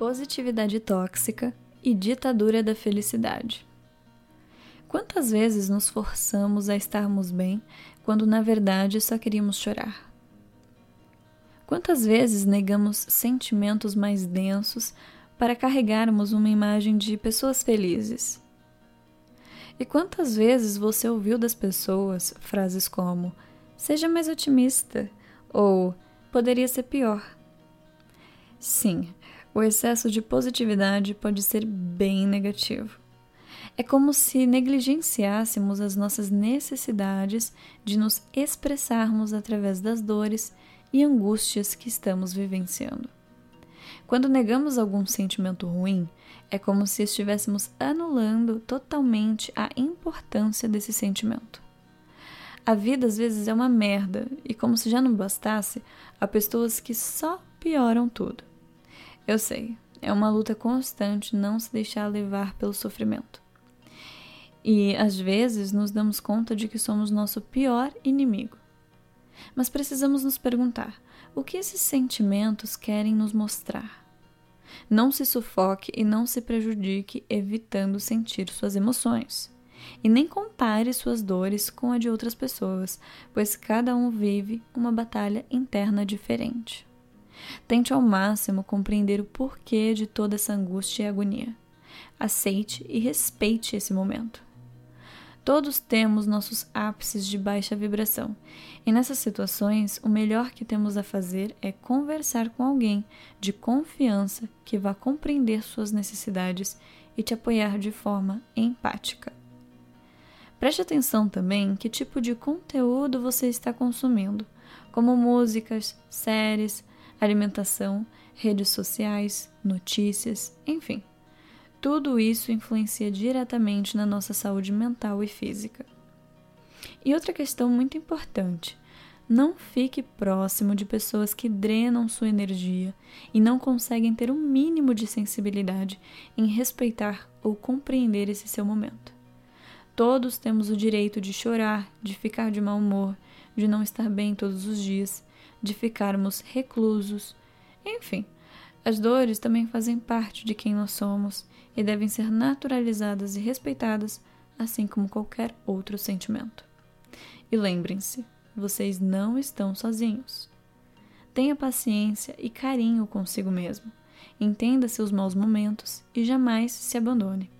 positividade tóxica e ditadura da felicidade. Quantas vezes nos forçamos a estarmos bem quando na verdade só queríamos chorar? Quantas vezes negamos sentimentos mais densos para carregarmos uma imagem de pessoas felizes? E quantas vezes você ouviu das pessoas frases como: seja mais otimista ou poderia ser pior? Sim, o excesso de positividade pode ser bem negativo. É como se negligenciássemos as nossas necessidades de nos expressarmos através das dores e angústias que estamos vivenciando. Quando negamos algum sentimento ruim, é como se estivéssemos anulando totalmente a importância desse sentimento. A vida às vezes é uma merda, e como se já não bastasse, há pessoas que só pioram tudo. Eu sei, é uma luta constante não se deixar levar pelo sofrimento. E às vezes nos damos conta de que somos nosso pior inimigo. Mas precisamos nos perguntar: o que esses sentimentos querem nos mostrar? Não se sufoque e não se prejudique evitando sentir suas emoções. E nem compare suas dores com a de outras pessoas, pois cada um vive uma batalha interna diferente. Tente ao máximo compreender o porquê de toda essa angústia e agonia. Aceite e respeite esse momento. Todos temos nossos ápices de baixa vibração, e nessas situações o melhor que temos a fazer é conversar com alguém de confiança que vá compreender suas necessidades e te apoiar de forma empática. Preste atenção também que tipo de conteúdo você está consumindo, como músicas, séries, alimentação, redes sociais, notícias, enfim. Tudo isso influencia diretamente na nossa saúde mental e física. E outra questão muito importante: não fique próximo de pessoas que drenam sua energia e não conseguem ter um mínimo de sensibilidade em respeitar ou compreender esse seu momento. Todos temos o direito de chorar, de ficar de mau humor, de não estar bem todos os dias, de ficarmos reclusos. Enfim, as dores também fazem parte de quem nós somos e devem ser naturalizadas e respeitadas, assim como qualquer outro sentimento. E lembrem-se, vocês não estão sozinhos. Tenha paciência e carinho consigo mesmo. Entenda seus maus momentos e jamais se abandone.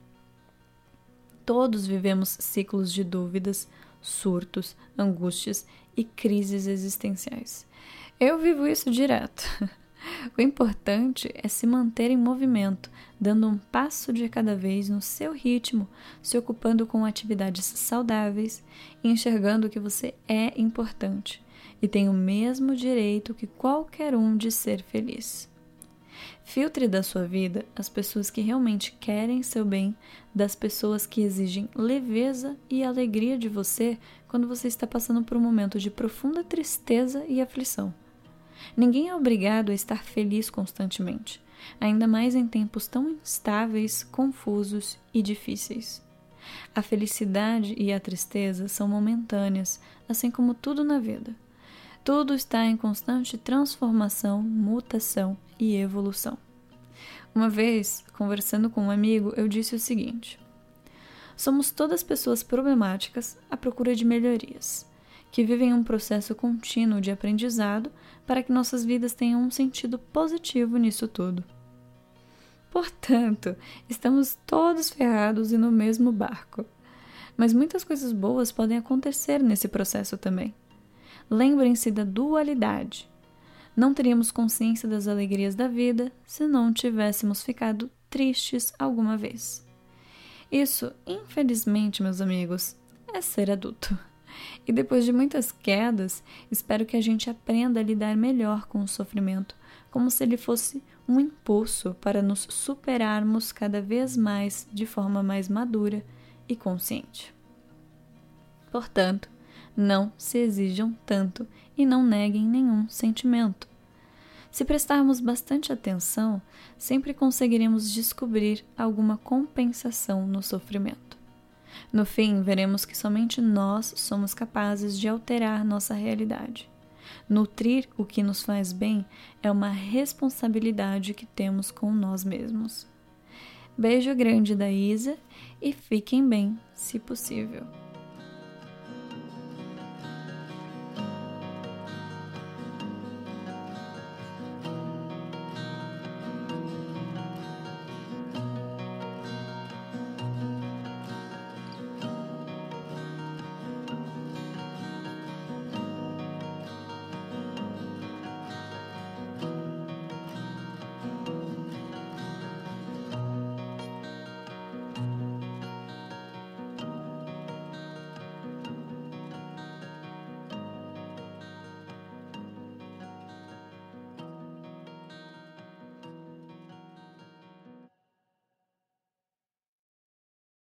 Todos vivemos ciclos de dúvidas, surtos, angústias e crises existenciais. Eu vivo isso direto. O importante é se manter em movimento, dando um passo de cada vez no seu ritmo, se ocupando com atividades saudáveis enxergando que você é importante e tem o mesmo direito que qualquer um de ser feliz. Filtre da sua vida as pessoas que realmente querem seu bem das pessoas que exigem leveza e alegria de você quando você está passando por um momento de profunda tristeza e aflição. Ninguém é obrigado a estar feliz constantemente, ainda mais em tempos tão instáveis, confusos e difíceis. A felicidade e a tristeza são momentâneas, assim como tudo na vida. Tudo está em constante transformação, mutação e evolução. Uma vez, conversando com um amigo, eu disse o seguinte: Somos todas pessoas problemáticas à procura de melhorias, que vivem um processo contínuo de aprendizado para que nossas vidas tenham um sentido positivo nisso tudo. Portanto, estamos todos ferrados e no mesmo barco. Mas muitas coisas boas podem acontecer nesse processo também. Lembrem-se da dualidade. Não teríamos consciência das alegrias da vida se não tivéssemos ficado tristes alguma vez. Isso, infelizmente, meus amigos, é ser adulto. E depois de muitas quedas, espero que a gente aprenda a lidar melhor com o sofrimento, como se ele fosse um impulso para nos superarmos cada vez mais de forma mais madura e consciente. Portanto, não se exijam tanto e não neguem nenhum sentimento. Se prestarmos bastante atenção, sempre conseguiremos descobrir alguma compensação no sofrimento. No fim, veremos que somente nós somos capazes de alterar nossa realidade. Nutrir o que nos faz bem é uma responsabilidade que temos com nós mesmos. Beijo grande da Isa e fiquem bem, se possível.